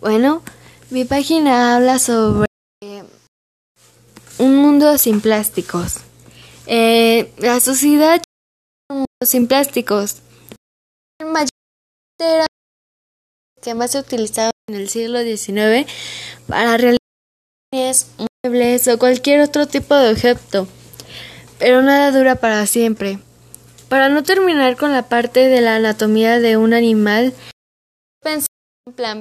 Bueno, mi página habla sobre un mundo sin plásticos. Eh, la sociedad un mundo sin plásticos. El mayor que más se utilizaban en el siglo XIX para realizar muebles o cualquier otro tipo de objeto, pero nada dura para siempre. Para no terminar con la parte de la anatomía de un animal, pensé en plan.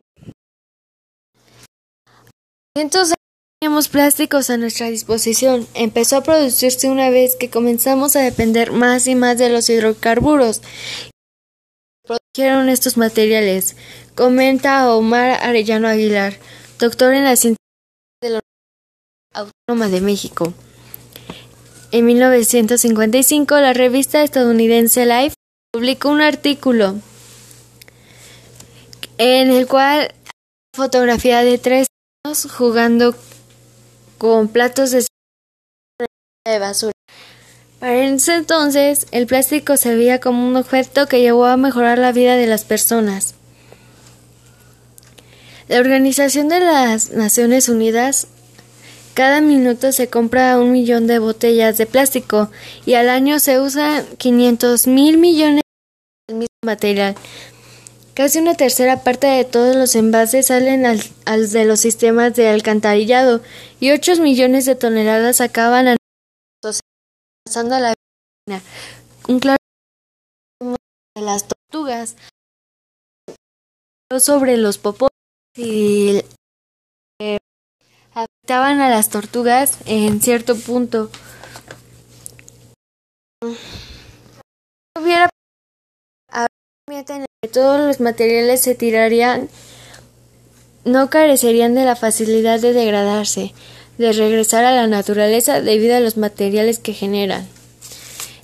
Entonces teníamos plásticos a nuestra disposición. Empezó a producirse una vez que comenzamos a depender más y más de los hidrocarburos. Produjeron estos materiales, comenta Omar Arellano Aguilar, doctor en la ciencia de la Autónoma de México. En 1955, la revista estadounidense Life publicó un artículo en el cual fotografía de tres jugando con platos de basura. Para ese entonces, el plástico se veía como un objeto que llevó a mejorar la vida de las personas. La Organización de las Naciones Unidas cada minuto se compra un millón de botellas de plástico y al año se usan 500 mil millones del mismo material. Casi una tercera parte de todos los envases salen al, de los sistemas de alcantarillado y 8 millones de toneladas acaban a pasando a la. Un claro de las tortugas sobre los popos y eh, afectaban a las tortugas en cierto punto. hubiera en todos los materiales se tirarían, no carecerían de la facilidad de degradarse, de regresar a la naturaleza debido a los materiales que generan.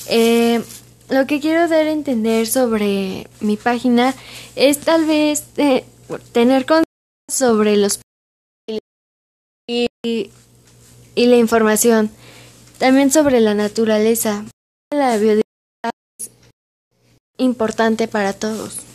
Eh, lo que quiero dar a entender sobre mi página es tal vez eh, tener conciencia sobre los y, y la información, también sobre la naturaleza, la biodiversidad es importante para todos.